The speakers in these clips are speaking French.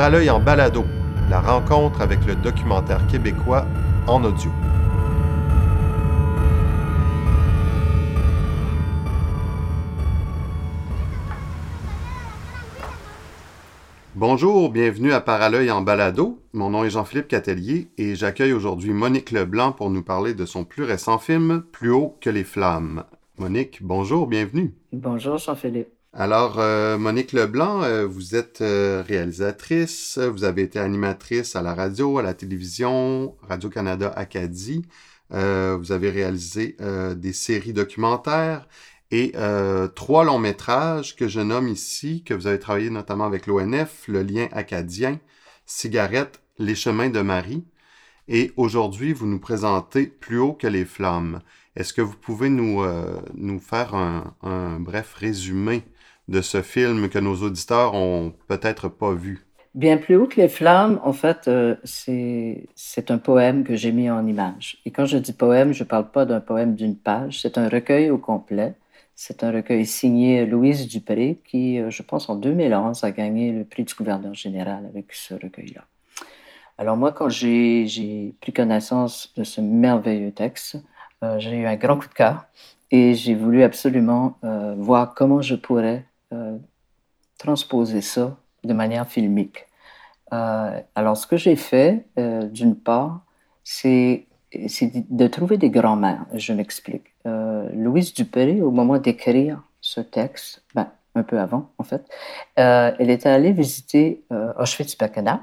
Paralœil en balado, la rencontre avec le documentaire québécois en audio. Bonjour, bienvenue à Paralœil en balado. Mon nom est Jean-Philippe Catelier et j'accueille aujourd'hui Monique Leblanc pour nous parler de son plus récent film Plus haut que les flammes. Monique, bonjour, bienvenue. Bonjour Jean-Philippe. Alors, euh, Monique Leblanc, euh, vous êtes euh, réalisatrice, vous avez été animatrice à la radio, à la télévision, Radio-Canada Acadie. vous avez réalisé des séries documentaires et trois longs métrages que je nomme ici, que vous avez travaillé notamment avec l'ONF, Le lien acadien, Cigarette, Les chemins de Marie. Et aujourd'hui, vous nous présentez Plus haut que les flammes. Est-ce que vous pouvez nous, nous faire un, un bref résumé de ce film que nos auditeurs ont peut-être pas vu? Bien plus haut que les flammes, en fait, euh, c'est un poème que j'ai mis en image. Et quand je dis poème, je ne parle pas d'un poème d'une page, c'est un recueil au complet. C'est un recueil signé Louise Dupré qui, euh, je pense, en 2011 a gagné le prix du gouverneur général avec ce recueil-là. Alors moi, quand j'ai pris connaissance de ce merveilleux texte, euh, j'ai eu un grand coup de cœur et j'ai voulu absolument voir comment je pourrais euh, transposer ça de manière filmique. Euh, alors, ce que j'ai fait, euh, d'une part, c'est de trouver des grands-mères. Je m'explique. Louise Dupéré, au moment d'écrire ce texte, ben, un peu avant en fait, elle était allée visiter Auschwitz-Birkenau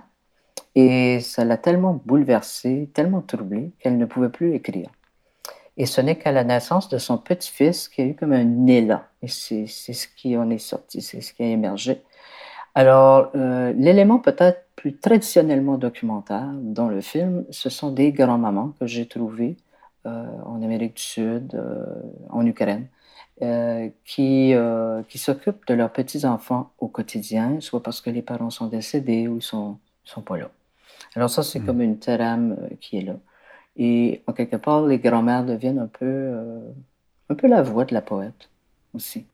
et ça l'a tellement bouleversée, tellement troublée qu'elle ne pouvait plus écrire. Et ce n'est qu'à la naissance de son petit-fils qu'il y a eu comme un élan. Et c'est ce qui en est sorti, c'est ce qui a émergé. Alors, euh, l'élément peut-être plus traditionnellement documentaire dans le film, ce sont des grands-mamans que j'ai trouvées euh, en Amérique du Sud, euh, en Ukraine, qui, qui s'occupent de leurs petits-enfants au quotidien, soit parce que les parents sont décédés ou ils sont, sont pas là. Alors ça, c'est mmh. comme une trame qui est là. Et en quelque part, les grands-mères deviennent un peu, euh, un peu la voix de la poète aussi.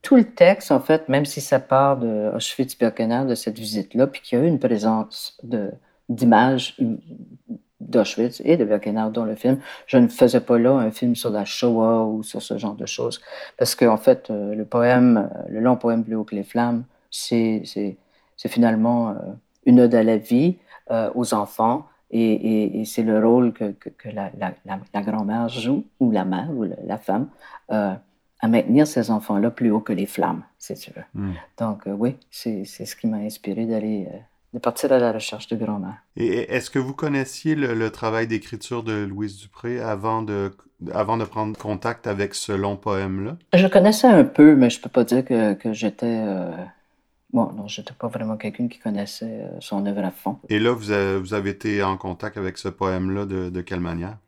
Tout le texte, en fait, même si ça part de Auschwitz-Birkenau, de cette visite-là, puis qu'il y a eu une présence d'images d'Auschwitz et de Birkenau dans le film, je ne faisais pas là un film sur la Shoah ou sur ce genre de choses. Parce qu'en en fait, euh, le poème, euh, le long poème Plus haut que les flammes, c'est finalement une ode à la vie, aux enfants, et, c'est le rôle que, que, la, la, grand-mère joue, ou la mère, ou la femme, euh, à maintenir ces enfants-là plus haut que les flammes, si tu veux. Hmm. Donc, euh, oui, c'est ce qui m'a inspiré d'aller. Euh, de partir à la recherche de grand-mère. Et est-ce que vous connaissiez le, travail d'écriture de Louise Dupré avant de, avant de prendre contact avec ce long poème-là? Je connaissais un peu, mais je peux pas dire que, que j'étais Bon, non, je n'étais pas vraiment quelqu'un qui connaissait euh, son œuvre à fond. Et là, vous avez, été en contact avec ce poème-là de, quelle manière?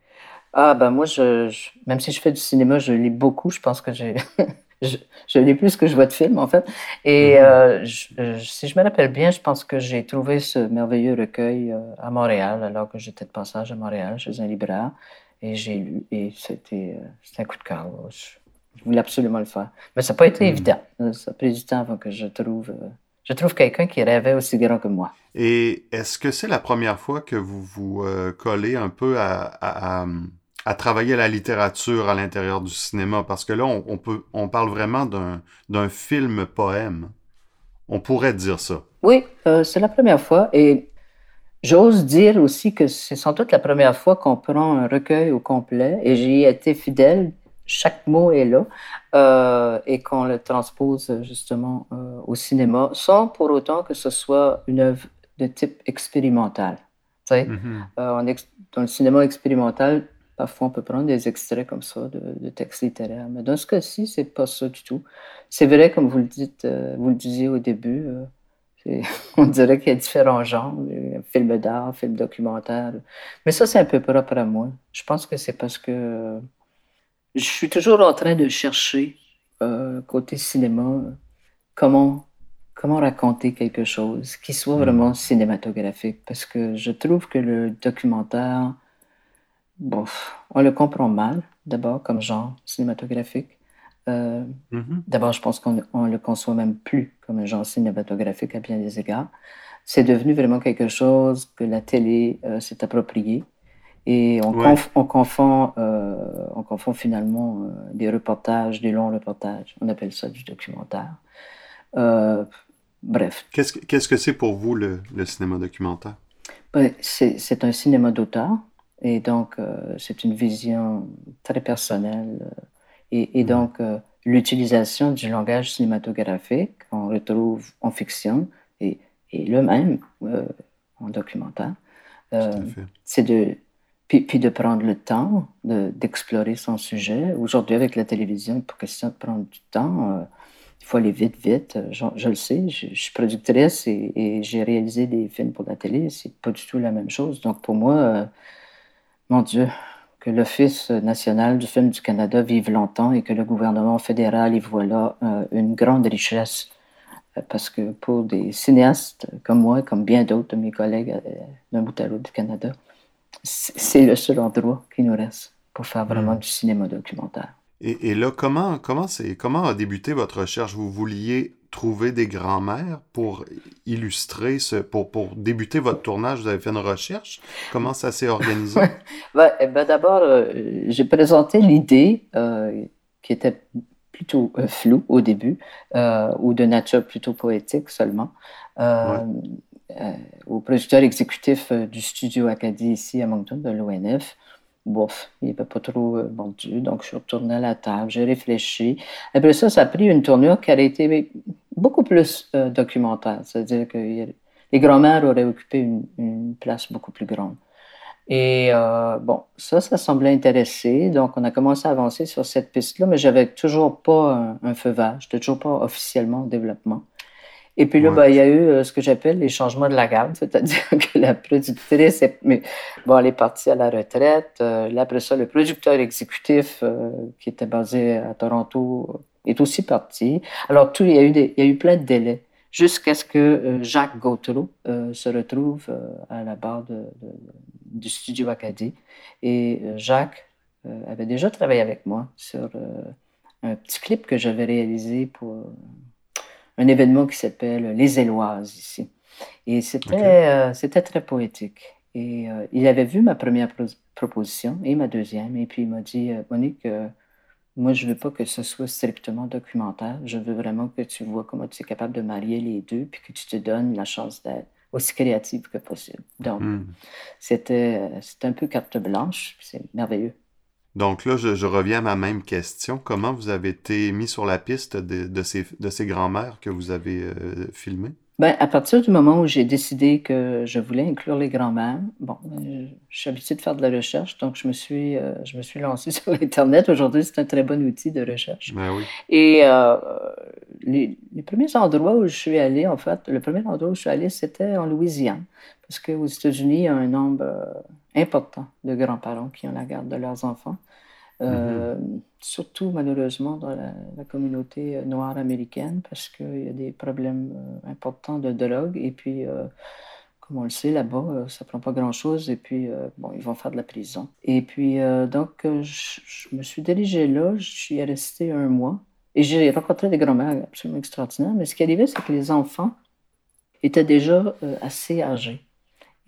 Ah, ben moi, je, même si je fais du cinéma, je lis beaucoup. Je pense que j'ai. je, lis plus que je vois de films, en fait. Et mm-hmm. euh, si je me rappelle bien, je pense que j'ai trouvé ce merveilleux recueil euh, à Montréal, alors que j'étais de passage à Montréal, chez un libraire. Et j'ai lu, et c'était un coup de cœur. Je voulais absolument le faire. Mais ça n'a pas été hmm. évident. Ça a pris du temps avant que je trouve, euh, je trouve quelqu'un qui rêvait aussi grand que moi. Et est-ce que c'est la première fois que vous vous euh, collez un peu à, à, travailler la littérature à l'intérieur du cinéma? Parce que là, on, peut, on parle vraiment d'un film-poème. On pourrait dire ça. Oui, euh, c'est la première fois. Et j'ose dire aussi que c'est sans doute la première fois qu'on prend un recueil au complet. Et j'y ai été fidèle chaque mot est là euh, et qu'on le transpose justement euh, au cinéma sans pour autant que ce soit une œuvre de type expérimental. Mm-hmm. Euh, dans le cinéma expérimental, parfois on peut prendre des extraits comme ça de, textes littéraires, mais dans ce cas-ci, c'est pas ça du tout. C'est vrai, comme vous le dites, vous le disiez au début, on dirait qu'il y a différents genres, film d'art, film documentaire, mais ça c'est un peu propre à moi. Je pense que c'est parce que je suis toujours en train de chercher, euh, côté cinéma, comment, comment raconter quelque chose qui soit hmm. vraiment cinématographique. Parce que je trouve que le documentaire, bon, on le comprend mal, d'abord, comme genre cinématographique. Euh, mm-hmm. D'abord, je pense qu'on ne le conçoit même plus comme un genre cinématographique à bien des égards. c'est devenu vraiment quelque chose que la télé s'est approprié. Et on, on, confond, on confond finalement des reportages, des longs reportages. On appelle ça du documentaire. bref. Qu'est-ce que c'est pour vous le, le cinéma documentaire? Ben, c'est un cinéma d'auteur. Et donc, c'est une vision très personnelle. et, et, mm. donc, l'utilisation du langage cinématographique qu'on retrouve en fiction et, et le même euh, en documentaire. Euh, c'est de puis, de prendre le temps d'explorer son sujet. Aujourd'hui, avec la télévision, pour question de prendre du temps, euh, il faut aller vite, vite. Je, le sais, je, suis productrice et, j'ai réalisé des films pour la télé. C'est pas du tout la même chose. Donc, pour moi, mon Dieu, que l'Office national du film du Canada vive longtemps et que le gouvernement fédéral y voit là euh, une grande richesse. Euh, parce que pour des cinéastes comme moi, comme bien d'autres de mes collègues euh, d'un bout à l'autre du Canada, c'est le seul endroit qui nous reste pour faire vraiment mm. du cinéma documentaire. Et, et là, comment, comment, comment a débuté votre recherche? Vous vouliez trouver des grands-mères pour illustrer, ce, pour, pour débuter votre tournage? Vous avez fait une recherche? Comment ça s'est organisé? ben, eh ben D'abord, euh, j'ai présenté l'idée euh, qui était plutôt euh, floue au début, ou de nature plutôt poétique seulement, au producteur exécutif du studio Acadie ici à Moncton, de l'ONF bof, il n'avait pas trop vendu. Donc, je suis retourné à la table, j'ai réfléchi. Après ça, ça a pris une tournure qui a été beaucoup plus euh, documentaire. C'est-à-dire que les grands-mères auraient occupé une, place beaucoup plus grande. Et euh, bon, ça, ça semblait intéresser. Donc, on a commencé à avancer sur cette piste-là, mais j'avais toujours pas un, feu vert. Je n'étais toujours pas officiellement en développement. Et puis là, ben, il y a eu euh, ce que j'appelle les changements de la garde, c'est-à-dire que la productrice, est, mais, bon, elle est partie à la retraite. là, après ça, le producteur exécutif, qui était basé à Toronto, est aussi parti. Alors, tout, il, y a eu il y a eu plein de délais jusqu'à ce que euh, Jacques Gautreau euh, se retrouve euh, à la barre de, du studio Acadie. Et Jacques avait déjà travaillé avec moi sur un petit clip que j'avais réalisé pour un événement qui s'appelle Les Éloises ici. Et c'était c'était très poétique. Et il avait vu ma première proposition et ma deuxième. Et puis il m'a dit, Monique, moi, je ne veux pas que ce soit strictement documentaire. Je veux vraiment que tu vois comment tu es capable de marier les deux, puis que tu te donnes la chance d'être aussi créative que possible. Donc, hmm. c'était un peu carte blanche, c'est merveilleux. Donc là, je, reviens à ma même question. Comment vous avez été mis sur la piste de, de ces, de ces grands-mères que vous avez euh, filmées? Ben, à partir du moment où j'ai décidé que je voulais inclure les grands-mères, bon, euh, je suis habituée de faire de la recherche, donc je me suis, euh, je me suis lancée sur Internet. Aujourd'hui, c'est un très bon outil de recherche. Ben oui. Et euh, les, les, premiers endroits où je suis allée, en fait, le premier endroit où je suis allée, c'était en Louisiane, parce qu'aux États-Unis, il y a un nombre important de grands-parents qui ont la garde de leurs enfants. Euh, mm-hmm. Surtout, malheureusement, dans la, communauté euh, noire américaine, parce qu'il y a des problèmes euh, importants de drogue. Et puis, comme on le sait, là-bas, ça prend pas grand-chose. Et puis, bon, ils vont faire de la prison. Et puis, donc, je, me suis dirigé là. Je suis resté un mois. Et j'ai rencontré des grands-mères absolument extraordinaires. Mais ce qui arrivait, c'est que les enfants étaient déjà assez âgés.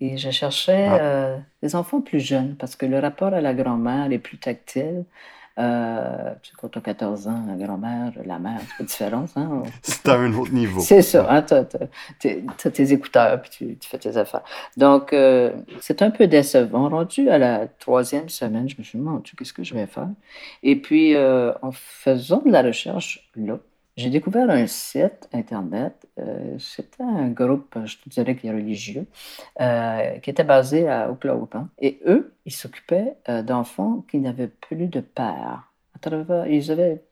Et je cherchais ah. euh, des enfants plus jeunes parce que le rapport à la grand-mère est plus tactile. Euh, quand tu as 14 ans, la grand-mère, la mère, c'est pas différent. Hein? c'est à un autre niveau. C'est ça. Hein? Tu as, tes écouteurs puis tu, tu, fais tes affaires. Donc, euh, c'est un peu décevant. Rendu à la troisième semaine, je me suis dit, qu'est-ce que je vais faire? Et puis, euh, en faisant de la recherche là, j'ai découvert un site Internet. Euh, c'était un groupe, je te dirais qu'il est religieux, euh, qui était basé à Oklahoma. Et eux, ils s'occupaient euh, d'enfants qui n'avaient plus de père. À travers, ils avaient,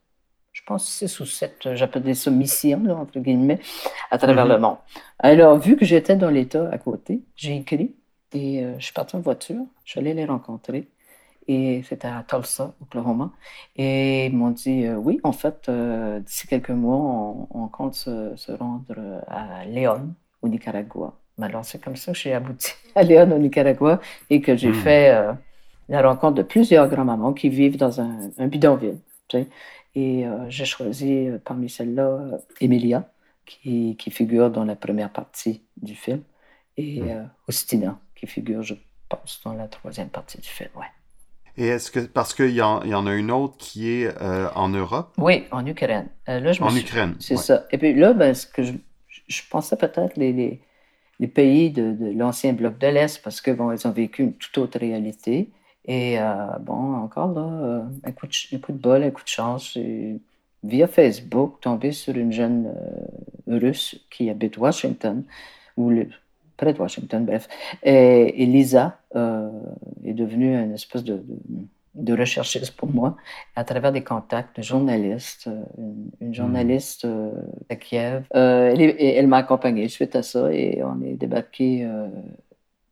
je pense, six ou sept, j'appelais ça missions, entre guillemets, à travers mm-hmm. le monde. Alors, vu que j'étais dans l'État à côté, j'ai écrit et je suis parti en voiture. Je suis allé les rencontrer et c'était à Tulsa, Oklahoma. Et ils m'ont dit euh, oui, en fait, euh, d'ici quelques mois, on, compte se, rendre à Léon, au Nicaragua. Alors, c'est comme ça que j'ai abouti à Léon, au Nicaragua, et que j'ai hmm. fait euh, la rencontre de plusieurs grands-mamans qui vivent dans un, bidonville. Tu sais. Et j'ai choisi parmi celles-là Emilia, qui, qui, figure dans la première partie du film. et. Ostina, qui figure, je pense, dans la troisième partie du film. Ouais. Et est-ce que, parce qu'il y, en, y en a une autre qui est en Europe? Oui, en Ukraine. là, je en Ukraine. C'est ça. Et puis là, ben, ce que je, je pensais peut-être les, les, les, pays de, de l'ancien bloc de l'Est, parce que bon, ils ont vécu une toute autre réalité. Et bon, encore là, un coup, de, un, coup de, bol, un coup de chance via Facebook, tombé sur une jeune euh, russe qui habite Washington, ou près de Washington, bref. Et, Lisa euh, est devenue une espèce de, de, recherchiste pour moi, à travers des contacts de journalistes, euh, une, journaliste à Kiev. elle, elle m'a accompagnée suite à ça et on est débarqué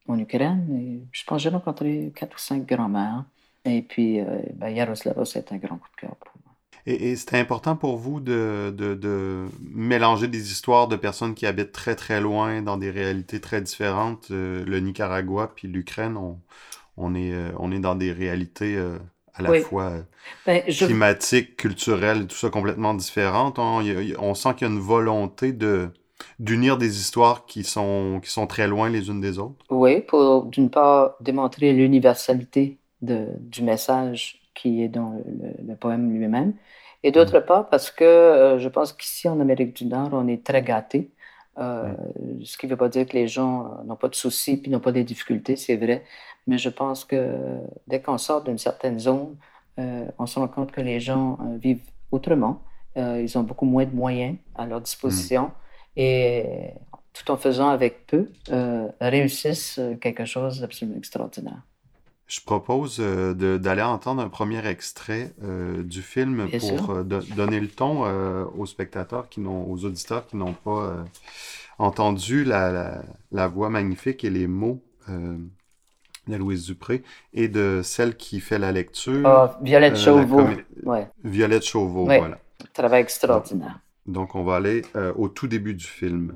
en Ukraine. Et je pense que j'ai rencontré quatre ou cinq grands-mères. Et puis, ben, c'est un grand coup de cœur pour Et, c'était important pour vous de, de, mélanger des histoires de personnes qui habitent très très loin dans des réalités très différentes. Euh, le Nicaragua puis l'Ukraine, on, on, est, euh, on est dans des réalités euh, à la fois ben, climatiques, culturelles, tout ça complètement différentes. On, on sent qu'il y a une volonté de d'unir des histoires qui sont, qui sont très loin les unes des autres. Oui, pour d'une part démontrer l'universalité du message qui est dans le, poème lui-même. Et d'autre mm. part, parce que euh, je pense qu'ici en Amérique du Nord, on est très gâtés. Euh, ce qui ne veut pas dire que les gens euh, n'ont pas de soucis puis n'ont pas de difficultés, c'est vrai. Mais je pense que dès qu'on sort d'une certaine zone, on se rend compte que les gens vivent autrement. ils ont beaucoup moins de moyens à leur disposition. Mm. Et tout en faisant avec peu, réussissent quelque chose d'absolument extraordinaire. Je propose euh, d'aller entendre un premier extrait euh, du film pour euh, donner le ton aux spectateurs, qui n'ont, aux auditeurs qui n'ont pas entendu la, la, voix magnifique et les mots de Louise Dupré et de celle qui fait la lecture. Ah, Violette Chauveau. Ouais. Violette Chauveau, voilà. Travail extraordinaire. Donc, on va aller au tout début du film.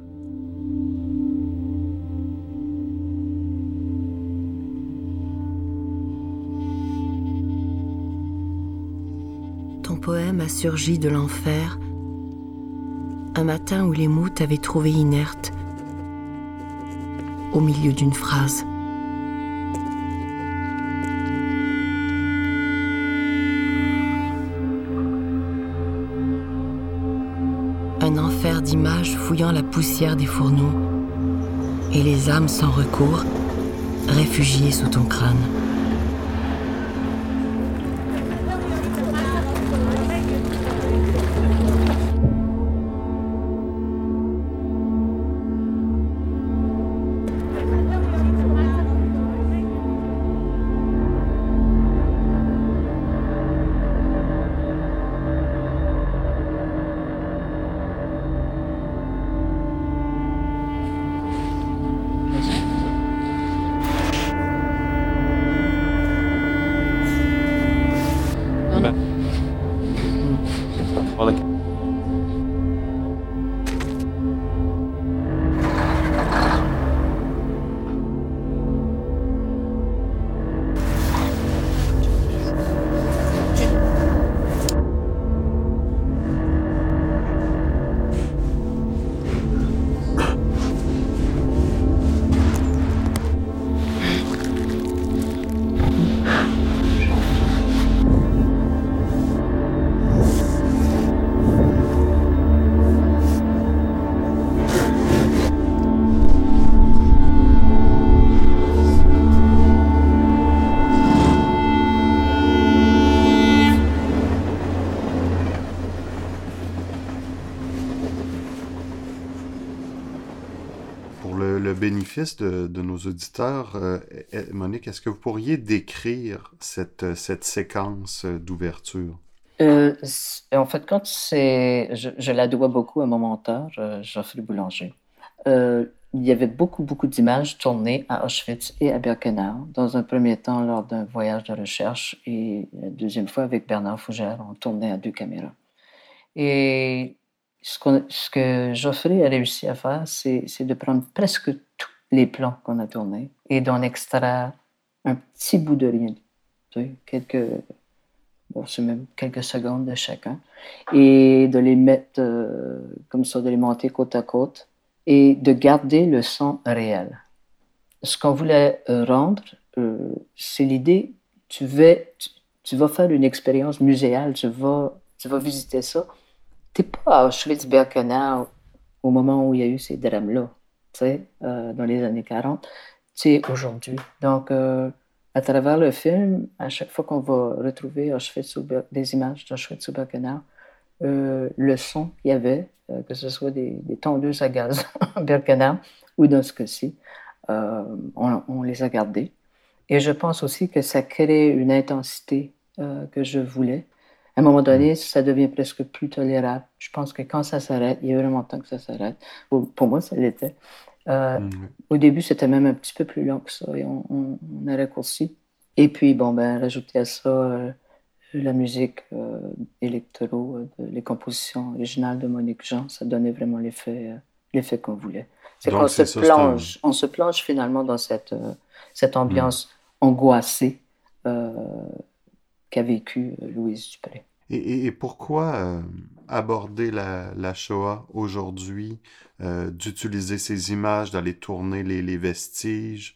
Poème a surgi de l'enfer, un matin où les mots t'avaient trouvé inerte, au milieu d'une phrase. Un enfer d'images fouillant la poussière des fourneaux, et les âmes sans recours, réfugiées sous ton crâne. De, nos auditeurs, euh, Monique, est-ce que vous pourriez décrire cette, cette séquence d'ouverture? Euh, en fait, quand c'est, je, la dois beaucoup à mon mentor, euh, Geoffrey Boulanger. il y avait beaucoup, beaucoup d'images tournées à Auschwitz et à Birkenau. Dans un premier temps, lors d'un voyage de recherche, et la deuxième fois avec Bernard Fougère, on tournait à deux caméras. Et ce, ce que Geoffrey a réussi à faire, c'est de prendre presque les plans qu'on a tournés et d'en extraire un petit bout de rien, quelques, bon, c'est même quelques secondes de chacun, et de les mettre euh, comme ça, de les monter côte à côte et de garder le son réel. ce qu'on voulait rendre, c'est l'idée, tu, tu, vas faire une expérience muséale, tu vas, tu vas visiter ça. Tu n'es pas à Auschwitz-Birkenau au moment où il y a eu ces drames-là, sais, dans les années 40. Tu sais, aujourd'hui. Donc, à travers le film, à chaque fois qu'on va retrouver des images d'Auschwitz-Birkenau, euh, le son qu'il y avait, euh, que ce soit des, tondeuses à gaz en Birkenau ou dans ce cas-ci, euh, on, les a gardés. Et je pense aussi que ça crée une intensité que je voulais. À un moment donné, ça devient presque plus tolérable. Je pense que quand ça s'arrête, il y a vraiment temps que ça s'arrête. Pour moi, ça l'était. Mm, au début, c'était même un petit peu plus long que ça et on, on, a raccourci. Et puis, bon, ben, rajouter à ça la musique euh, électro, euh, les compositions originales de Monique Jean, ça donnait vraiment l'effet, euh, l'effet qu'on voulait. C'est qu'on se plonge, on se plonge finalement dans cette, cette ambiance hmm. angoissée qu'a vécu Louise Dupré. Et, pourquoi aborder la, la Shoah aujourd'hui, d'utiliser ces images, d'aller tourner les, les vestiges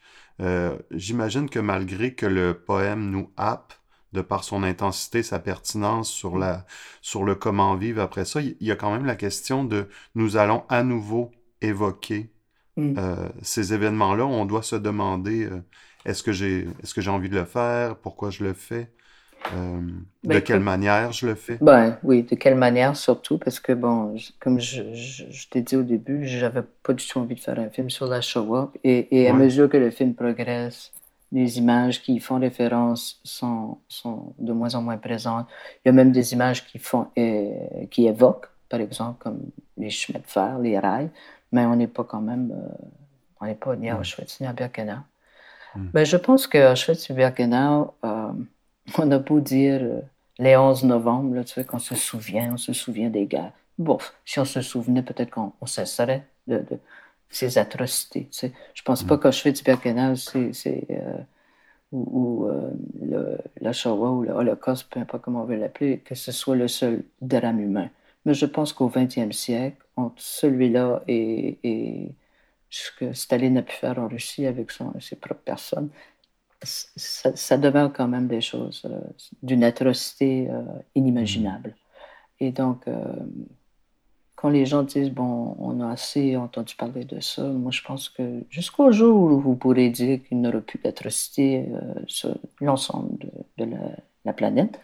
J'imagine que malgré que le poème nous happe, de par son intensité, sa pertinence sur, la, sur le comment vivre après ça, il y a quand même la question de nous allons à nouveau évoquer mm. euh, ces événements-là. On doit se demander euh, est-ce que j'ai est-ce que j'ai envie de le faire, pourquoi je le fais, euh, ben, de quelle manière je le fais? Ben oui, de quelle manière surtout parce que bon, comme je, je, t'ai dit au début, j'avais pas du tout envie de faire un film sur la Shoah et, et à mesure que le film progresse les images qui font référence sont, sont, de moins en moins présentes. Il y a même des images qui, font, euh, qui évoquent, par exemple, comme les chemins de fer, les rails, mais on n'est pas quand même, euh, on n'est pas ni à Auschwitz ni à Birkenau. Hmm. Ben, je pense que Auschwitz et Birkenau, euh, on a beau dire les 11 novembre, là, tu sais, qu'on se souvient, on se souvient des guerres. Bon, si on se souvenait, peut-être qu'on cesserait de, de ces atrocités. Tu sais. Je pense pas mm. qu'Auschwitz-Birkenau, c'est, euh, ou, euh, le, la Shoah ou le Holocauste, peu importe comment on veut l'appeler, que ce soit le seul drame humain. Mais je pense qu'au XXe siècle, entre celui-là et, et, ce que Staline a pu faire en Russie avec son, ses propres personnes, ça, ça, demeure quand même des choses euh, d'une atrocité inimaginable. Mm. Et donc, quand les gens disent, bon, on a assez entendu parler de ça, moi je pense que jusqu'au jour où vous pourrez dire qu'il n'aura plus d'atrocité euh, sur l'ensemble de, la, planète,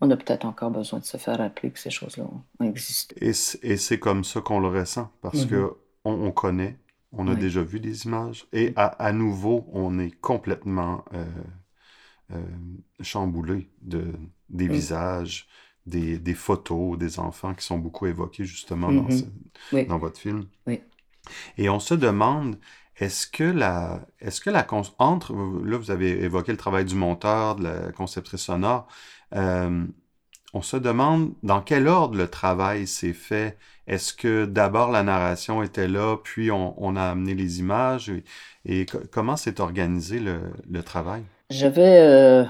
on a peut-être encore besoin de se faire rappeler que ces choses-là ont, existé. Et c'est comme ça qu'on le ressent, parce qu'on que on, connaît, on a déjà vu des images, et à, nouveau, on est complètement euh, euh, chamboulé de, des visages, des, photos des enfants qui sont beaucoup évoqués justement dans, mm-hmm. dans, votre film. Et on se demande, est-ce que la, est-ce que la, entre, là vous avez évoqué le travail du monteur, de la conceptrice sonore, euh, on se demande dans quel ordre le travail s'est fait. Est-ce que d'abord la narration était là, puis on, a amené les images, et, comment s'est organisé le, le travail? J'avais, euh,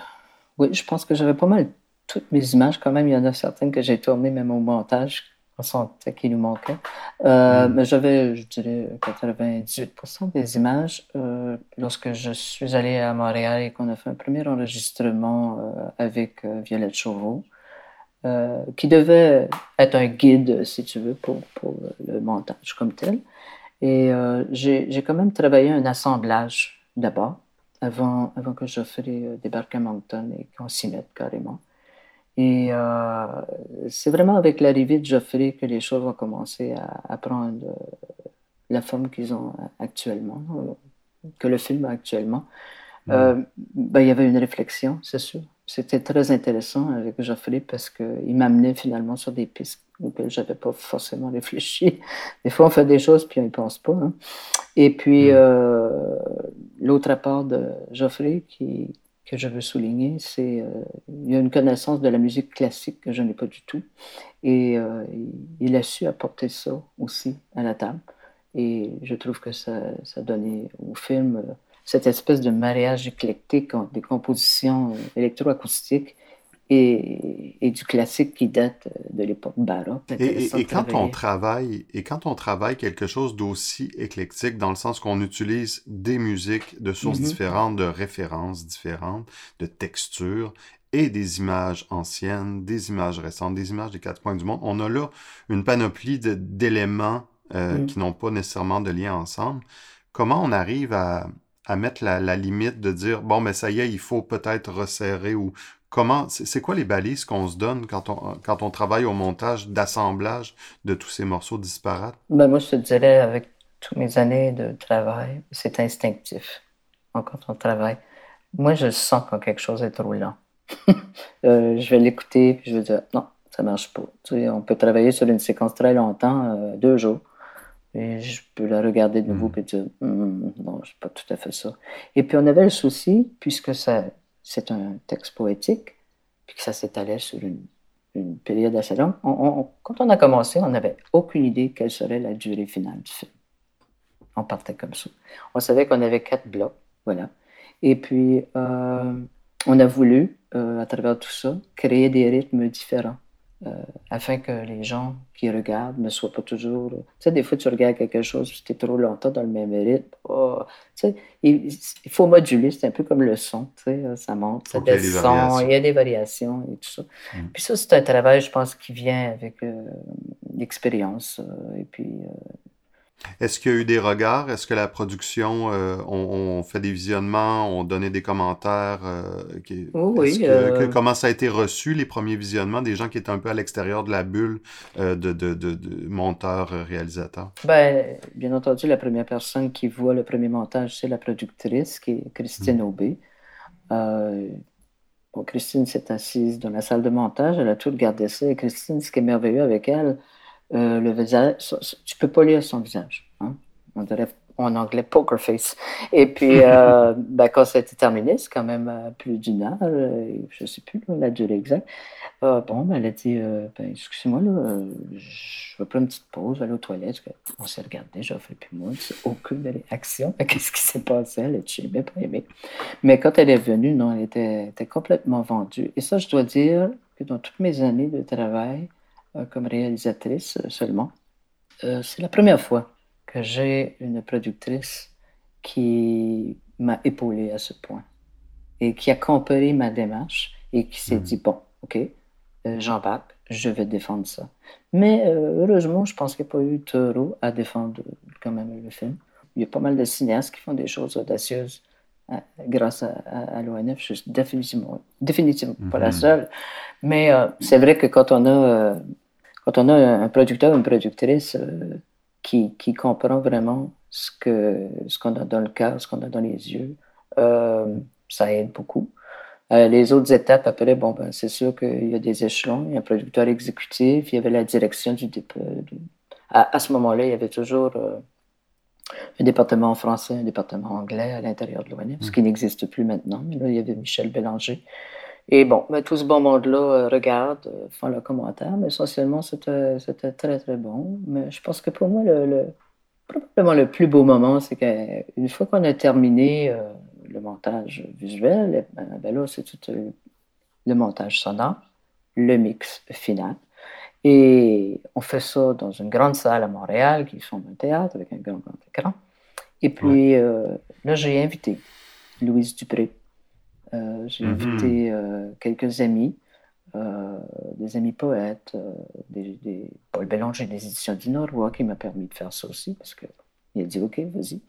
oui, je pense que j'avais pas mal toutes mes images, quand même, il y en a certaines que j'ai tournées même au montage, on sentait qu'il nous manquait. Euh, mm. Mais j'avais, je dirais, 98% des images. Euh, lorsque je suis allé à Montréal et qu'on a fait un premier enregistrement avec Violette Chauveau, qui devait être un guide, si tu veux, pour, pour le montage comme tel. Et j'ai quand même travaillé un assemblage d'abord, avant, avant que Geoffrey débarque à Moncton et qu'on s'y mette carrément. Et euh, c'est vraiment avec l'arrivée de Geoffrey que les choses ont commencé à, prendre euh, la forme qu'ils ont actuellement, euh, que le film a actuellement. ben, il y avait une réflexion, c'est sûr. C'était très intéressant avec Geoffrey parce qu'il m'amenait finalement sur des pistes auxquelles je n'avais pas forcément réfléchi. Des fois, on fait des choses puis on n'y pense pas. Hein. Et puis, l'autre apport de Geoffrey qui, que je veux souligner, c'est euh, il y a une connaissance de la musique classique que je n'ai pas du tout. Et euh, il a su apporter ça aussi à la table. Et je trouve que ça, ça donnait au film euh, cette espèce de mariage éclectique des compositions électroacoustiques et, et, du classique qui date de l'époque baroque. Et, et, quand on travaille et quand on travaille quelque chose d'aussi éclectique, dans le sens qu'on utilise des musiques de sources mm-hmm. différentes, de références différentes, de textures et des images anciennes, des images récentes, des images des quatre coins du monde, on a là une panoplie d'éléments euh, mm. qui n'ont pas nécessairement de lien ensemble. Comment on arrive à, à mettre la, limite de dire bon mais ça y est il faut peut-être resserrer ou comment c'est quoi les balises qu'on se donne quand on quand on travaille au montage d'assemblage de tous ces morceaux disparates? Ben moi je te dirais avec toutes mes années de travail c'est instinctif quand on travaille. Moi je sens quand quelque chose est trop lent euh, je vais l'écouter puis je vais dire non ça marche pas. Tu sais, on peut travailler sur une séquence très longtemps euh, deux jours et je peux la regarder de nouveau mm. et dire mm, non, c'est pas tout à fait ça. Et puis on avait le souci, puisque ça, c'est un texte poétique, puis que ça s'étalait sur une, une, période assez longue. quand on a commencé, on n'avait aucune idée quelle serait la durée finale du film. On partait comme ça. On savait qu'on avait quatre blocs, voilà. Et puis, euh, on a voulu, euh, à travers tout ça, créer des rythmes différents. Euh, afin que les gens qui regardent ne soient pas toujours. Tu sais, des fois, tu regardes quelque chose, tu es trop longtemps dans le même rythme. Oh, tu sais, il, faut moduler, c'est un peu comme le son, tu sais, ça monte, ça descend, il y a des variations et tout ça. Mm. Puis ça, c'est un travail, je pense, qui vient avec euh, l'expérience. Euh, et puis, est-ce qu'il y a eu des regards? Est-ce que la production, euh, on, fait des visionnements, on donnait des commentaires? Euh, oh oui. Euh, comment ça a été reçu, les premiers visionnements, des gens qui étaient un peu à l'extérieur de la bulle de, de, de, de monteurs-réalisateurs? Ben, bien entendu, la première personne qui voit le premier montage, c'est la productrice, qui est Christine mmh. Aubé. Bon, Christine s'est assise dans la salle de montage, elle a tout regardé ça. Et Christine, ce qui est merveilleux avec elle, euh, le visage, tu peux pas lire son visage. Hein? On dirait en anglais poker face. Et puis, euh, ben, quand ça a été terminé, c'est quand même euh, plus d'une heure, je sais plus la durée exacte. bon, ben, elle a dit ben, Excusez-moi, je vais prendre une petite pause, aller aux toilettes. On s'est regardé, j'ai fait, puis moi, aucune réaction. Qu'est-ce qui s'est passé? Elle a pas aimé? Mais quand elle est venue, non, elle était, était complètement vendue. Et ça, je dois dire que dans toutes mes années de travail, euh, comme réalisatrice euh, seulement. Euh, c'est la première fois que j'ai une productrice qui m'a épaulée à ce point et qui a compris ma démarche et qui s'est hmm. dit bon, ok, j'embarque, je vais défendre ça. Mais heureusement, je pense qu'il n'y a pas eu trop à défendre quand même le film. Il y a pas mal de cinéastes qui font des choses audacieuses grâce à, l'ONF. Je suis définitivement, définitivement pas la hmm. seule. Mais c'est vrai que quand on a quand on a un producteur ou une productrice euh, qui, qui, comprend vraiment ce qu'on ce a dans le cœur, ce qu'on a dans les yeux, euh, ça aide beaucoup. Euh, les autres étapes, après, bon, ben, c'est sûr qu'il y a des échelons. Il y a un producteur exécutif, il y avait la direction du... à, à, ce moment-là, il y avait toujours un département français, un département anglais à l'intérieur de l'ONF, ce mmh. qui n'existe plus maintenant. Mais là, il y avait Michel Bélanger, et bon, ben, tout ce bon monde-là euh, regarde, euh, font le commentaire, mais essentiellement, c'était très, très bon. Mais je pense que pour moi, le, probablement le plus beau moment, c'est qu'une fois qu'on a terminé euh, le montage visuel, ben, ben là, c'est tout le montage sonore, le mix final. Et on fait ça dans une grande salle à Montréal, qui sont un théâtre avec un grand, grand écran. Et puis, là, j'ai invité Louise Dupré, euh, j'ai mhm. invité euh, quelques amis, euh, des amis poètes, des, Paul Bélanger des éditions du Nord, qui m'a permis de faire ça aussi, parce que il a dit OK, vas-y.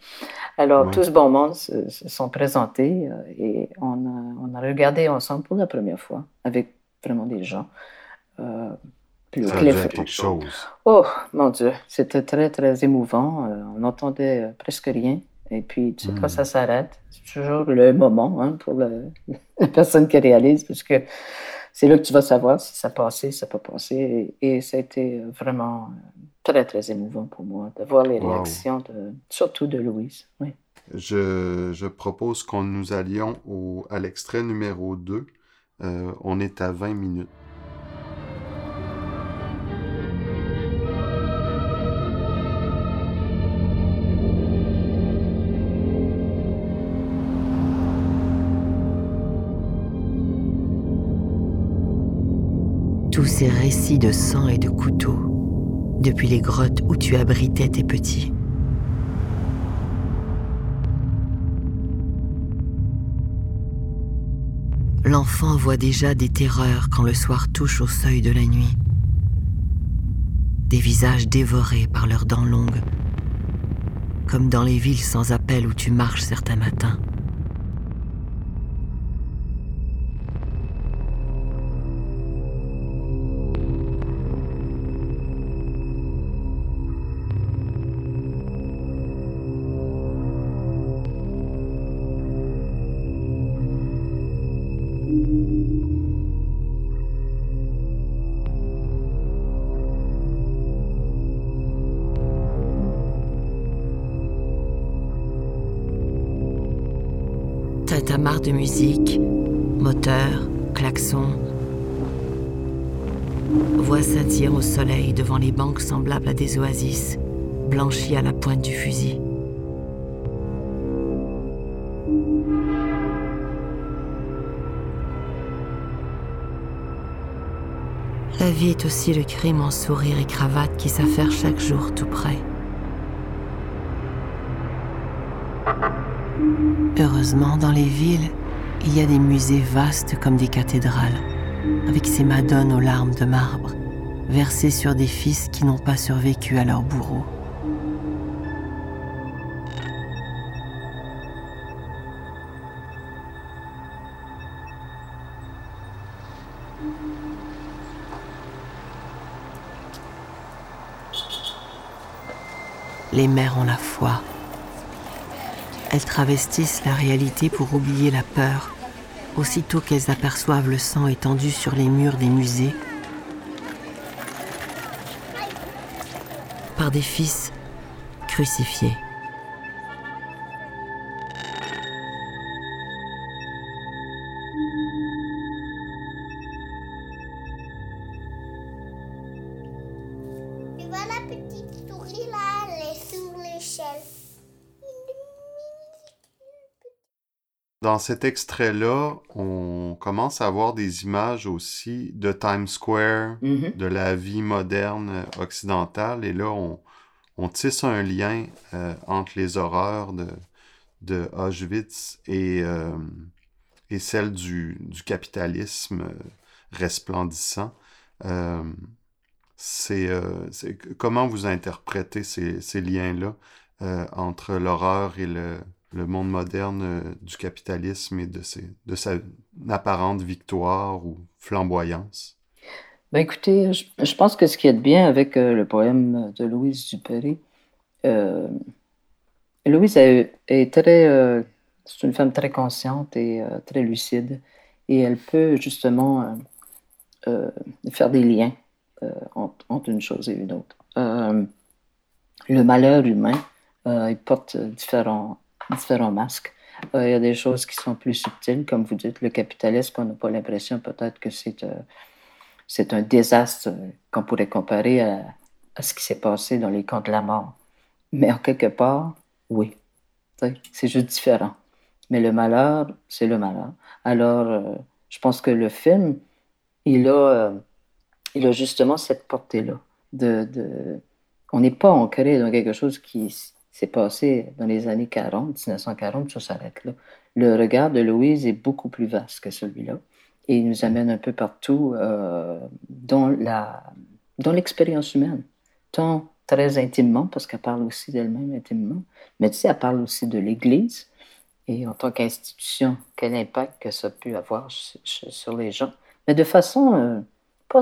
Alors, tous bon monde se, sont présentés et on a, on a, regardé ensemble pour la première fois avec vraiment des gens. Plus Ça quelque chose. Oh, mon Dieu, c'était très, très émouvant. on n'entendait presque rien. Et puis, tu sais, quand ça hmm. s'arrête, c'est toujours le moment hein, pour la personne qui réalise, parce que c'est là que tu vas savoir si ça passé, si ça n'a pas passé. Et, ça a été vraiment très, très émouvant pour moi de voir les réactions, de, surtout de Louise. Oui. Je, je propose qu'on nous allions au, à l'extrait numéro 2. Euh, on est à 20 minutes. Récits de sang et de couteaux depuis les grottes où tu abritais tes petits. L'enfant voit déjà des terreurs quand le soir touche au seuil de la nuit. Des visages dévorés par leurs dents longues, comme dans les villes sans appel où tu marches certains matins. Semblables à des oasis, blanchies à la pointe du fusil. La vie est aussi le crime en sourire et cravate qui s'affaire chaque jour tout près. Heureusement, dans les villes, il y a des musées vastes comme des cathédrales, avec ces madones aux larmes de marbre, versées sur des fils qui n'ont pas survécu à leur bourreau. Les mères ont la foi elles travestissent la réalité pour oublier la peur, aussitôt qu'elles aperçoivent le sang étendu sur les murs des musées par des fils crucifiés. Dans cet extrait-là, on commence à voir des images aussi de Times Square, Mhm. de la vie moderne occidentale. Et là, on, on tisse un lien euh, entre les horreurs de, de Auschwitz et, euh, et celles du, du capitalisme euh, resplendissant. Euh, c'est, euh, comment vous interprétez ces, ces liens-là euh, entre l'horreur et le, le monde moderne euh, du capitalisme et de, ses, de sa apparente victoire ou flamboyance? Ben écoutez, je, je pense que ce qui est bien avec euh, le poème de Louise Dupéry, euh, Louise est, très, euh, c'est une femme très consciente et très lucide, et elle peut justement faire des liens entre, entre une chose et une autre. Le malheur humain, il porte différents, différents masques. Euh, il y a des choses qui sont plus subtiles, comme vous dites, le capitalisme, on n'a pas l'impression peut-être que c'est euh, un désastre euh, qu'on pourrait comparer à, ce qui s'est passé dans les camps de la mort. Mais en quelque part, oui. C'est juste différent. Mais le malheur, c'est le malheur. Alors, je pense que le film, il a, il a justement cette portée-là. On n'est pas ancré dans quelque chose qui s'est passé dans les années 40, 1940, ça s'arrête là. Le regard de Louise est beaucoup plus vaste que celui-là et il nous amène un peu partout euh, dans la, dans l'expérience humaine, tant très intimement, parce qu'elle parle aussi d'elle-même intimement, mais tu sais, elle parle aussi de l'Église et en tant qu'institution, quel impact que ça a pu avoir sur, les gens, mais de façon euh, pas,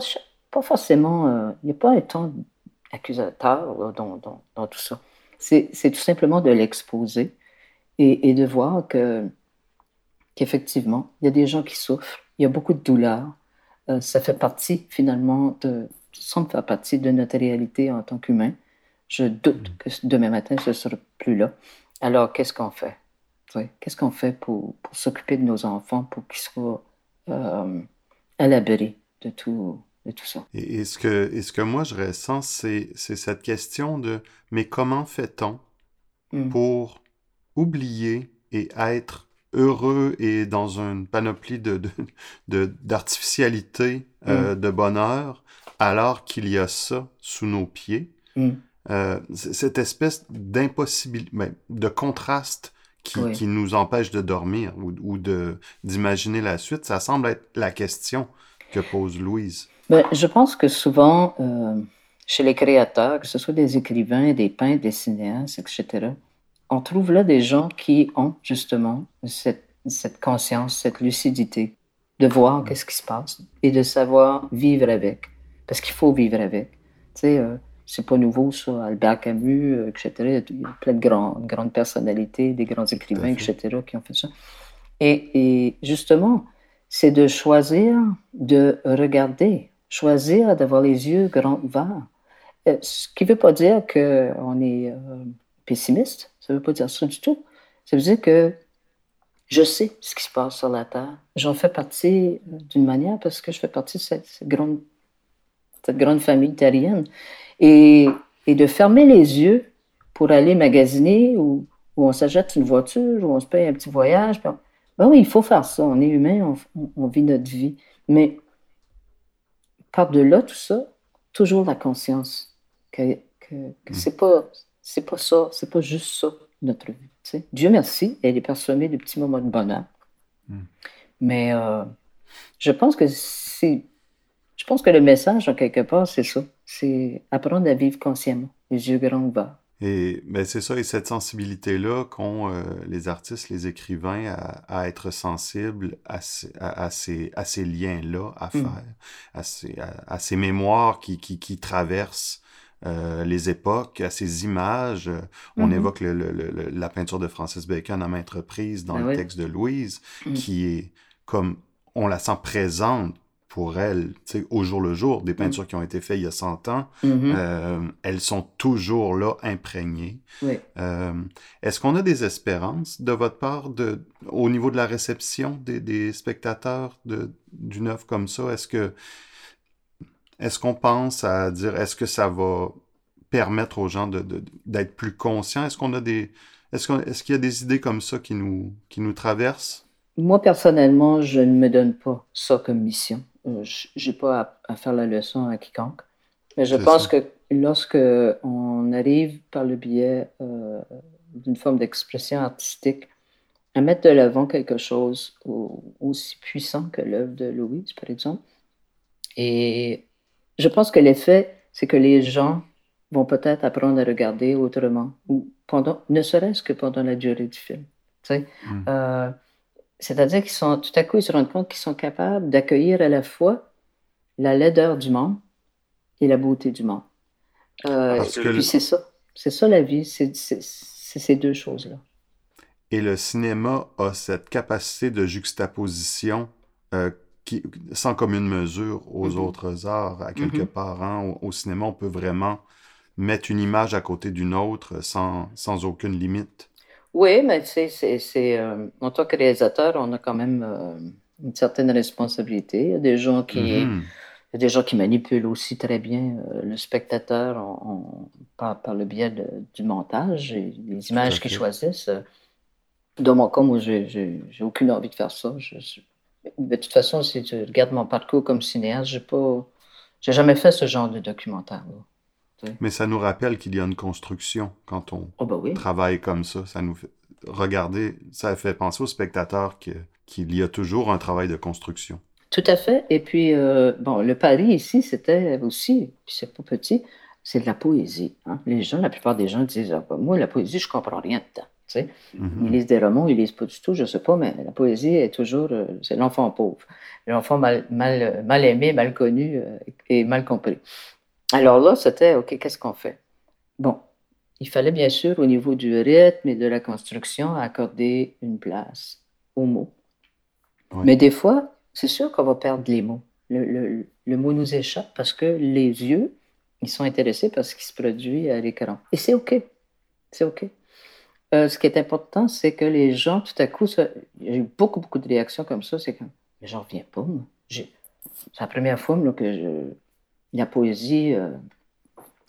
pas forcément, euh, il n'y a pas un ton accusateur dans, dans tout ça. C'est tout simplement de l'exposer et, et de voir que qu'effectivement, il y a des gens qui souffrent, il y a beaucoup de douleur. Euh, ça fait partie finalement de, semble faire partie de notre réalité en tant qu'humain. Je doute que demain matin, ce ne sera plus là. Alors, qu'est-ce qu'on fait? Qu'est-ce qu'on fait pour, pour s'occuper de nos enfants, pour qu'ils soient euh, à l'abri de tout, de tout ça? Et, et ce que, et ce que moi je ressens, c'est, c'est cette question de mais comment fait-on Mm. pour oublier et être heureux et dans une panoplie de, d'artificialité, de, mm. de bonheur, alors qu'il y a ça sous nos pieds? Mm. cette espèce d'impossibilité, ben, de contraste qui, nous empêche de dormir ou, de, d'imaginer la suite, ça semble être la question que pose Louise. Ben, je pense que souvent, euh, chez les créateurs, que ce soit des écrivains, des peintres, des cinéastes, etc., on trouve là des gens qui ont justement cette, cette conscience, cette lucidité de voir qu'est-ce qui se passe et de savoir vivre avec. Parce qu'il faut vivre avec. Tu sais, euh, c'est pas nouveau, ça. Albert Camus, euh, etc. Il y a plein de grandes personnalités, des grands écrivains, etc., qui ont fait ça. Et, justement, c'est de choisir de regarder, choisir d'avoir les yeux grands ouverts. Euh, ce qui ne veut pas dire qu'on est euh, pessimiste, ça ne veut pas dire ça du tout. Ça veut dire que je sais ce qui se passe sur la Terre. J'en fais partie d'une manière parce que je fais partie de cette, grande, famille terrienne. Et, de fermer les yeux pour aller magasiner ou, on s'achète une voiture ou on se paye un petit voyage. Ben, oui, il faut faire ça. On est humain, on, vit notre vie. Mais par-delà tout ça, toujours la conscience que, que, mm. c'est pas c'est pas ça, c'est pas juste ça notre vie. Dieu merci, elle est parsemée de petits moments de bonheur. Mm. Mais euh, je pense que c'est je pense que le message, en quelque part, c'est ça. C'est apprendre à vivre consciemment, les yeux grands ouverts. Et ben c'est ça, et cette sensibilité-là qu'ont euh, les artistes, les écrivains à, être sensibles à, à, ces, à ces liens-là à mm. faire, à, ces, à, ces mémoires qui, qui, qui traversent euh, les époques, à ces images. On mm-hmm. évoque le, le, la peinture de Francis Bacon à maintes reprises dans ben le texte de Louise, mm. qui est comme on la sent présente pour elle, au jour le jour, des mm. peintures qui ont été faites il y a 100 ans, mm-hmm. euh, elles sont toujours là, imprégnées. Euh, est-ce qu'on a des espérances de votre part de, au niveau de la réception des, spectateurs de, d'une œuvre comme ça? Est-ce que est-ce qu'on pense à dire est-ce que ça va permettre aux gens d'être plus conscients? Est-ce qu'on a des est-ce, qu'il y a des idées comme ça qui nous, qui nous traversent? Moi, personnellement, je ne me donne pas ça comme mission. Euh, je n'ai pas à, faire la leçon à quiconque. Mais je pense que lorsque on arrive par le biais euh, d'une forme d'expression artistique à mettre de l'avant quelque chose aussi puissant que l'œuvre de Louise, par exemple, et je pense que l'effet, c'est que les gens vont peut-être apprendre à regarder autrement, ou pendant, ne serait-ce que pendant la durée du film. Tu sais? Mmh. Euh, c'est-à-dire qu'ils sont, tout à coup, ils se rendent compte qu'ils sont capables d'accueillir à la fois la laideur du monde et la beauté du monde. Euh, et puis c'est ça. C'est ça la vie, c'est ces deux choses-là. Et le cinéma a cette capacité de juxtaposition euh, qui, sans commune mesure aux mm-hmm. autres arts, à quelque mm-hmm. part. Hein. Au, cinéma, on peut vraiment mettre une image à côté d'une autre sans, sans aucune limite. Oui, mais c'est, c'est, euh, en tant que réalisateur, on a quand même euh, une certaine responsabilité. Il y a des gens qui, mm-hmm. il y a des gens qui manipulent aussi très bien euh, le spectateur par, par, le biais de, du montage et des images qu'ils choisissent. Dans mon cas, moi, j'ai, j'ai, aucune envie de faire ça. Je, de toute façon, si tu regardes mon parcours comme cinéaste, j'ai pas, j'ai jamais fait ce genre de documentaire. Là. Mais ça nous rappelle qu'il y a une construction quand on oh, bah travaille comme ça. Ça nous fait regarder, ça fait penser aux spectateurs qu'il y a toujours un travail de construction. Tout à fait. Et puis, euh, bon, le pari ici, c'était aussi, puis c'est pas petit, c'est de la poésie. Hein. Les gens, la plupart des gens disent ah, bah, Moi, la poésie, je comprends rien dedans. Mm-hmm. Ils lisent des romans, ils lisent pas du tout, je sais pas, mais la poésie est toujours, euh, c'est l'enfant pauvre, l'enfant mal, mal, mal aimé, mal connu euh, et mal compris. Alors là, c'était, OK, qu'est-ce qu'on fait? Bon, il fallait bien sûr, au niveau du rythme et de la construction, accorder une place aux mots. Mais des fois, c'est sûr qu'on va perdre les mots. Le, mot nous échappe parce que les yeux, ils sont intéressés par ce qui se produit à l'écran. Et c'est OK. C'est OK. Euh, ce qui est important, c'est que les gens, tout à coup, j'ai eu beaucoup, beaucoup de réactions comme ça. C'est comme, mais j'en reviens pas, moi. C'est la première fois que je, la poésie euh,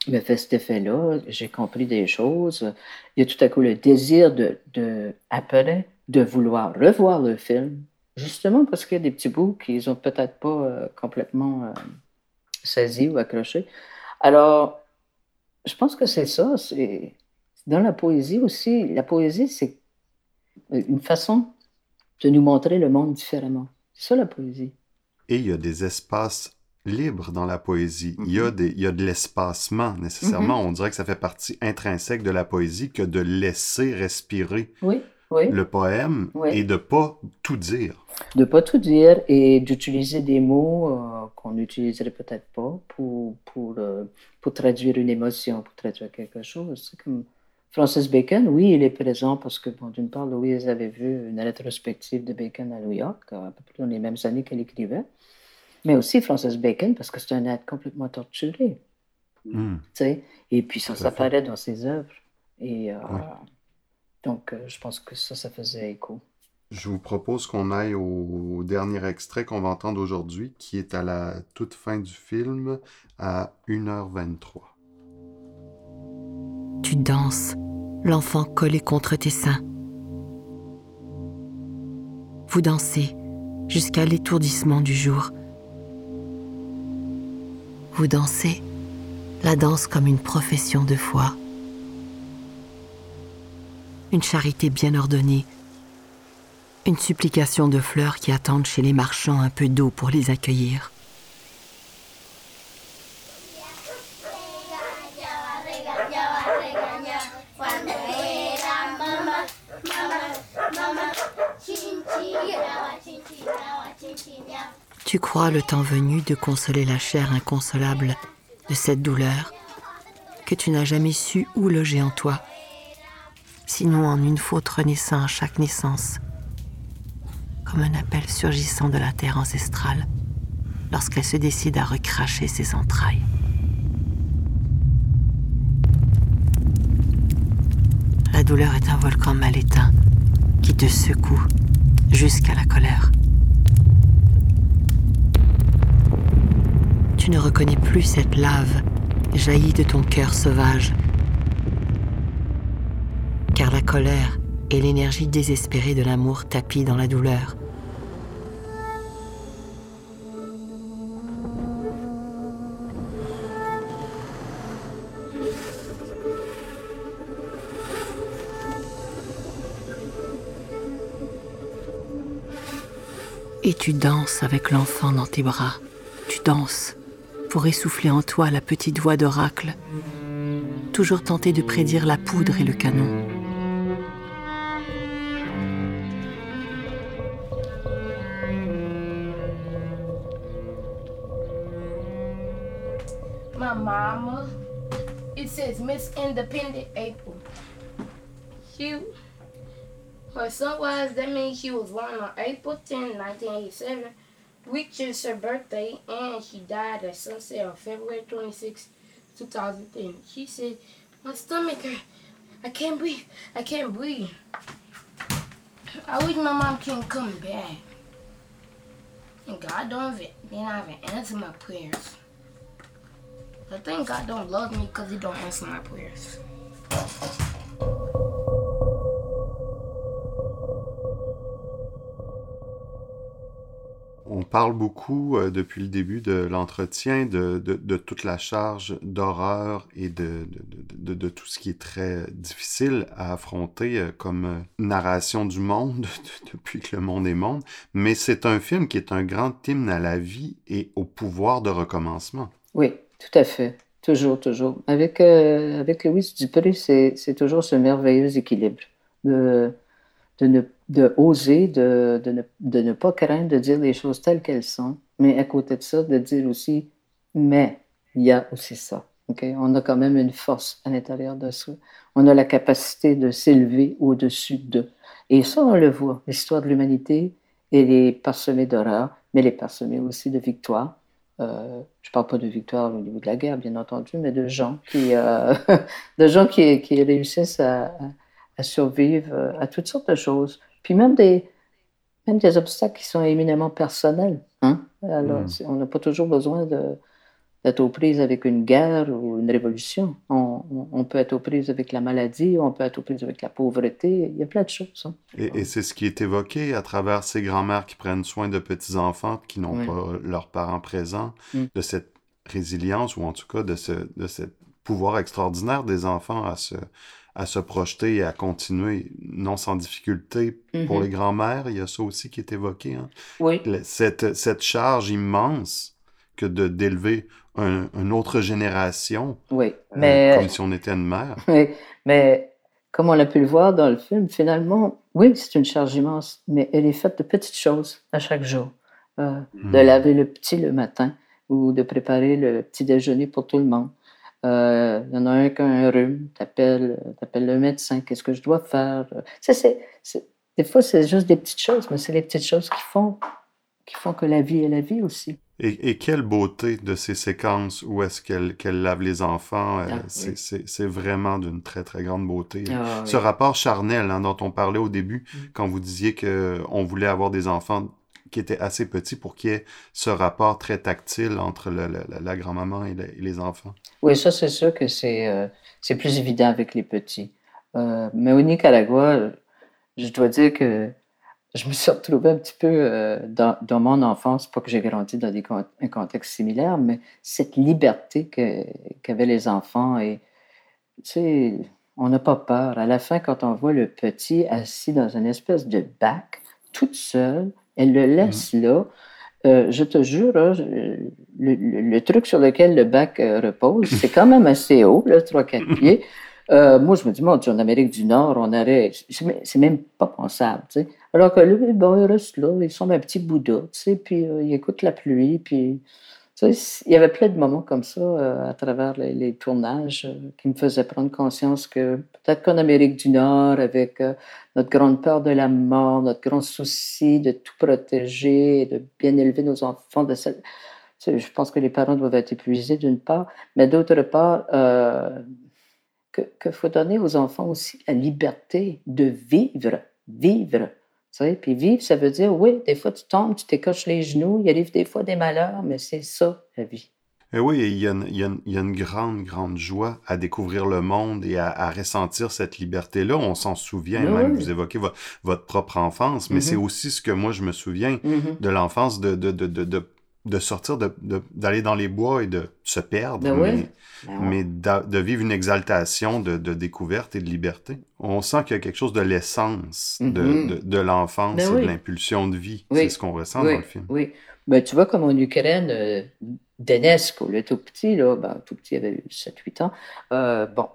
me fait cet effet-là. J'ai compris des choses. Il y a tout à coup le désir de, de après de vouloir revoir le film, justement parce qu'il y a des petits bouts qu'ils ont peut-être pas euh, complètement euh, saisis ou accrochés. Alors, je pense que c'est ça. C'est dans la poésie aussi. La poésie, c'est une façon de nous montrer le monde différemment. C'est ça la poésie. Et il y a des espaces libres dans la poésie. il, y a des, il y a de l'espacement nécessairement. Mm-hmm. On dirait que ça fait partie intrinsèque de la poésie que de laisser respirer oui, le poème et de pas tout dire. De pas tout dire et d'utiliser des mots euh, qu'on n'utiliserait peut-être pas pour, pour, euh, pour traduire une émotion, pour traduire quelque chose. C'est comme Francis Bacon, oui, il est présent parce que, bon, d'une part, Louise avait vu une rétrospective de Bacon à New York, à peu près dans les mêmes années qu'elle écrivait. Mais aussi Francis Bacon parce que c'est un être complètement torturé. Hmm. Et puis ça s'apparaît dans ses œuvres. Et euh, donc, euh, je pense que ça, ça faisait écho. Je vous propose qu'on aille au dernier extrait qu'on va entendre aujourd'hui, qui est à la toute fin du film, à 1h23. Tu danses l'enfant collé contre tes seins. Vous dansez jusqu'à l'étourdissement du jour. Vous dansez la danse comme une profession de foi. Une charité bien ordonnée. Une supplication de fleurs qui attendent chez les marchands un peu d'eau pour les accueillir. Tu crois le temps venu de consoler la chair inconsolable de cette douleur que tu n'as jamais su où loger en toi, sinon en une faute renaissant à chaque naissance, comme un appel surgissant de la terre ancestrale lorsqu'elle se décide à recracher ses entrailles. La douleur est un volcan mal éteint qui te secoue jusqu'à la colère. Tu ne reconnais plus cette lave jaillie de ton cœur sauvage, car la colère et l'énergie désespérée de l'amour tapis dans la douleur. Et tu danses avec l'enfant dans tes bras. Tu danses pour essouffler en toi la petite voix d'oracle, toujours tenté de prédire la poudre et le canon. My mama, it says Miss Independent April. Her son was, that means she was born on April 10, 1987, which is her birthday, and she died at sunset on February 26, 2010. She said, My stomach. I can't breathe. I can't breathe. I wish my mom can come back. And God don't even, then I even answer my prayers. I think God don't love me because he don't answer my prayers. Parle beaucoup euh, depuis le début de l'entretien de, toute la charge d'horreur et de, tout ce qui est très difficile à affronter euh, comme euh, narration du monde depuis que le monde est monde. Mais c'est un film qui est un grand hymne à la vie et au pouvoir de recommencement. Oui, tout à fait. Toujours, toujours. Avec, avec Louis Dupré, c'est toujours ce merveilleux équilibre de, de ne de oser, de, de, ne, pas craindre de dire les choses telles qu'elles sont, mais à côté de ça, de dire aussi, mais il y a aussi ça. Okay? On a quand même une force à l'intérieur de soi. On a la capacité de s'élever au-dessus d'eux. Et ça, on le voit. L'histoire de l'humanité, est parsemée d'horreur, mais elle est parsemée aussi de victoires. Euh, je ne parle pas de victoire au niveau de la guerre, bien entendu, mais de gens qui, euh, de gens qui, réussissent à, à survivre euh, à toutes sortes de choses. Puis même des, même des obstacles qui sont éminemment personnels. Hein? Alors, hmm. on n'a pas toujours besoin d'être aux prises avec une guerre ou une révolution. On, peut être aux prises avec la maladie, on peut être aux prises avec la pauvreté. Il y a plein de choses. Hein. Et, c'est ce qui est évoqué à travers ces grands-mères qui prennent soin de petits-enfants qui n'ont pas leurs parents présents, mm. de cette résilience ou en tout cas de ce, de ce pouvoir extraordinaire des enfants à se, à se projeter et à continuer, non sans difficulté. Pour mm-hmm. les grands-mères, il y a ça aussi qui est évoqué. Hein. Oui. Cette, cette charge immense que de d'élever une autre génération. Oui, euh, mais... comme si on était une mère. Oui, mais comme on a pu le voir dans le film, finalement, oui, c'est une charge immense, mais elle est faite de petites choses à chaque jour. Euh, de hmm. laver le petit le matin ou de préparer le petit déjeuner pour tout le monde. Euh, il y en a un qui a un rhume, t'appelles appelles le médecin, qu'est-ce que je dois faire? Ça, c'est, des fois, c'est juste des petites choses, mais c'est les petites choses qui font, qui font que la vie est la vie aussi. Et, quelle beauté de ces séquences où est-ce qu'elle lave les enfants. Euh, ah, c'est vraiment d'une très, très grande beauté. Ah, Ce rapport charnel hein, dont on parlait au début, mm. quand vous disiez qu'on voulait avoir des enfants qui étaient assez petits pour qu'il y ait ce rapport très tactile entre la grand-maman et, les enfants. Oui, ça, c'est sûr que c'est euh, plus évident avec les petits. Euh, mais au Nicaragua, je dois dire que je me suis retrouvé un petit peu euh, dans, mon enfance, pas que j'ai grandi dans un contexte similaire, mais cette liberté qu'avaient les enfants. Et, tu sais, on n'a pas peur. À la fin, quand on voit le petit assis dans une espèce de bac, toute seule, elle le laisse mmh. là. Euh, je te jure, hein, le, truc sur lequel le bac euh, repose, c'est quand même assez haut, 3-4 pieds. moi, je me dis, mon Dieu, en Amérique du Nord, on aurait. C'est même pas pensable, tu sais. Alors que lui, bon, il reste là, il semble un petit Bouddha, tu sais, puis euh, il écoute la pluie, puis... Il y avait plein de moments comme ça euh, à travers les, tournages euh, qui me faisaient prendre conscience que peut-être qu'en Amérique du Nord, avec notre grande peur de la mort, notre grand souci de tout protéger, de bien élever nos enfants, je pense que les parents doivent être épuisés d'une part, mais d'autre part, qu'il faut donner aux enfants aussi la liberté de vivre, vivre puis vivre, ça veut dire, oui, des fois tu tombes, tu t'écoches les genoux, il arrive des fois des malheurs, mais c'est ça, la vie. Et oui, il y, a une, il, y a il y, a une, grande, grande joie à découvrir le monde et à, ressentir cette liberté-là. On s'en souvient, même vous évoquez votre propre enfance, mais c'est mm-hmm. aussi ce que moi je me souviens mm-hmm. de l'enfance de, de, de, de, de sortir, d'aller dans les bois et de se perdre, ben mais, ben de vivre une exaltation de, découverte et de liberté. On sent qu'il y a quelque chose de l'essence de, mm-hmm. l'enfance ben et de l'impulsion de vie. C'est ce qu'on ressent dans le film. Oui. Ben, tu vois, comme en Ukraine, euh, Denesco, le tout petit, là, ben, tout petit, il avait 7-8 ans, euh, bon,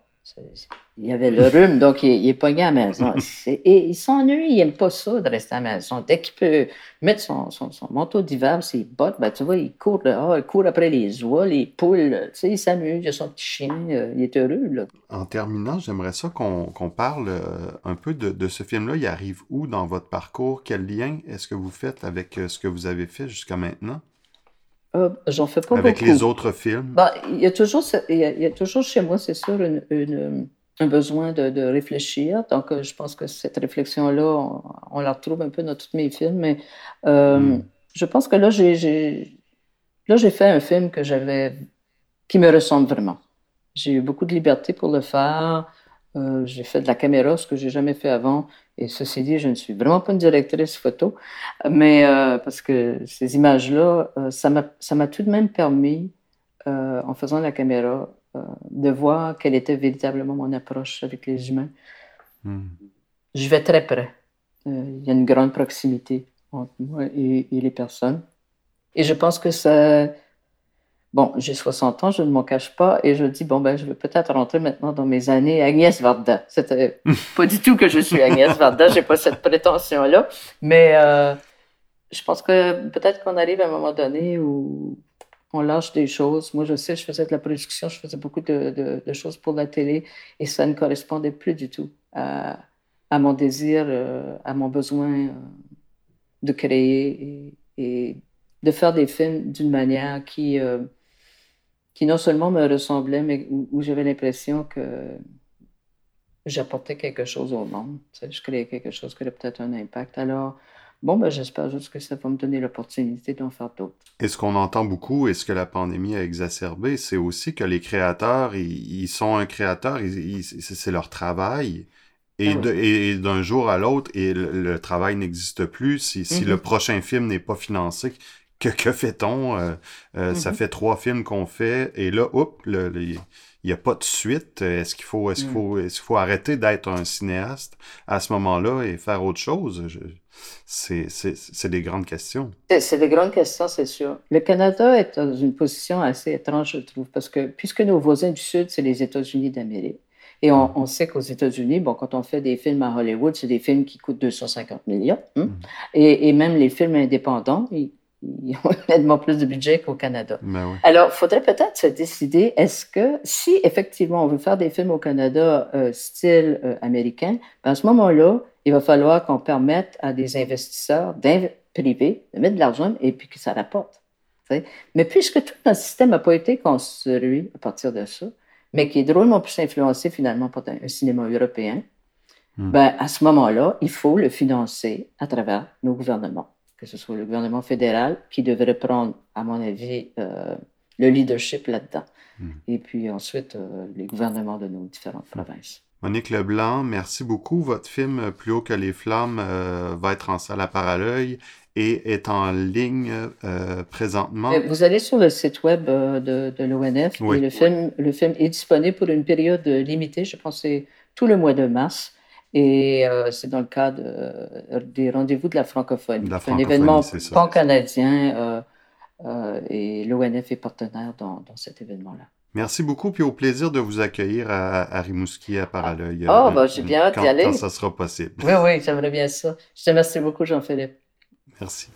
il y avait le rhume, donc il, est pogné à la maison. Et il s'ennuie, il n'aime pas ça de rester à la maison. Dès qu'il peut mettre son, son, manteau d'hiver, ses bottes, ben, tu vois, il court dehors, il court après les oies, les poules, tu sais, il s'amuse, il a son petit chien, euh, il est heureux. Là. En terminant, j'aimerais ça qu'on parle euh, un peu de, de ce film-là. Il arrive où dans votre parcours? Quel lien est-ce que vous faites avec euh, ce que vous avez fait jusqu'à maintenant? Euh, j'en fais pas Avec les autres films? Ben, il, y a toujours, il, y a, toujours chez moi, c'est sûr, une, un besoin de, de, réfléchir. Donc, euh, je pense que cette réflexion-là, on, la retrouve un peu dans tous mes films. Mais euh, hmm. je pense que là, j'ai là j'ai fait un film que j'avais qui me ressemble vraiment. J'ai eu beaucoup de liberté pour le faire. j'ai fait de la caméra, ce que j'ai jamais fait avant. Et ceci dit, je ne suis vraiment pas une directrice photo, mais euh, parce que ces images-là, euh, ça m'a tout de même permis, euh, en faisant la caméra, de voir quelle était véritablement mon approche avec les humains. Hmm. Je vais très près. Il y a une grande proximité entre moi et, et les personnes. Et je pense que ça, Bon, j'ai 60 ans, je ne m'en cache pas, et je dis, bon, ben, je vais peut-être rentrer maintenant dans mes années Agnès Varda. C'était pas du tout que je suis Agnès Varda, j'ai pas cette prétention-là, mais euh, je pense que peut-être qu'on arrive à un moment donné où on lâche des choses. Moi, je sais, je faisais de la production, je faisais beaucoup de, choses pour la télé, et ça ne correspondait plus du tout à, mon désir, euh, à mon besoin euh, de créer et, de faire des films d'une manière qui qui non seulement me ressemblait, mais où, j'avais l'impression que j'apportais quelque chose au monde. je créais quelque chose qui aurait peut-être un impact. Alors, Bon, ben, j'espère juste que ça va me donner l'opportunité d'en faire d'autres. Et ce qu'on entend beaucoup et ce que la pandémie a exacerbé, c'est aussi que les créateurs, ils, sont un créateur, c'est leur travail. Et, ah d'un jour à l'autre, et le, travail n'existe plus. Si, si le mm-hmm. prochain film n'est pas financé, que, que fait-on? Euh, euh, ça mm-hmm. fait trois films qu'on fait, et là, hop, il n'y a pas de suite. Est-ce qu'il faut, est-ce qu'il mm. faut, est-ce qu'il faut arrêter d'être un cinéaste à ce moment-là et faire autre chose? C'est des grandes questions. C'est des grandes questions, c'est sûr. Le Canada est dans une position assez étrange, je trouve, parce que puisque nos voisins du Sud, c'est les États-Unis d'Amérique, et on, on sait qu'aux États-Unis, bon, quand on fait des films à Hollywood, c'est des films qui coûtent 250 millions. Hein? Mm. Et, et, même les films indépendants, ils, ils ont nettement plus de budget qu'au Canada. Ben Alors, il faudrait peut-être se décider, est-ce que si effectivement on veut faire des films au Canada euh, style euh, américain, ben à ce moment-là, il va falloir qu'on permette à des investisseurs privés de mettre de l'argent et puis que ça rapporte. Mais puisque tout notre système n'a pas été construit à partir de ça, mais qui est drôlement plus influencé finalement par un cinéma européen, hmm. ben, à ce moment-là, il faut le financer à travers nos gouvernements, que ce soit le gouvernement fédéral qui devrait prendre, à mon avis, euh, le leadership là-dedans, hmm. et puis ensuite euh, les gouvernements de nos différentes provinces. Monique Leblanc, merci beaucoup. Votre film Plus haut que les flammes euh, va être en salle à Paralœil et est en ligne euh, présentement. Vous allez sur le site web euh, de, de l'ONF et le film, le film est disponible pour une période limitée, je pense c'est tout le mois de mars. Et c'est dans le cadre des rendez-vous de la francophonie. C'est un événement pan-canadien et l'ONF est partenaire dans, dans cet événement-là. Merci beaucoup, puis au plaisir de vous accueillir à, Rimouski, à Paralœil. Oh, euh, ben, j'ai bien hâte d'y aller. Quand ça sera possible. Oui, oui, j'aimerais bien ça. Je te remercie beaucoup, Jean-Philippe. Merci.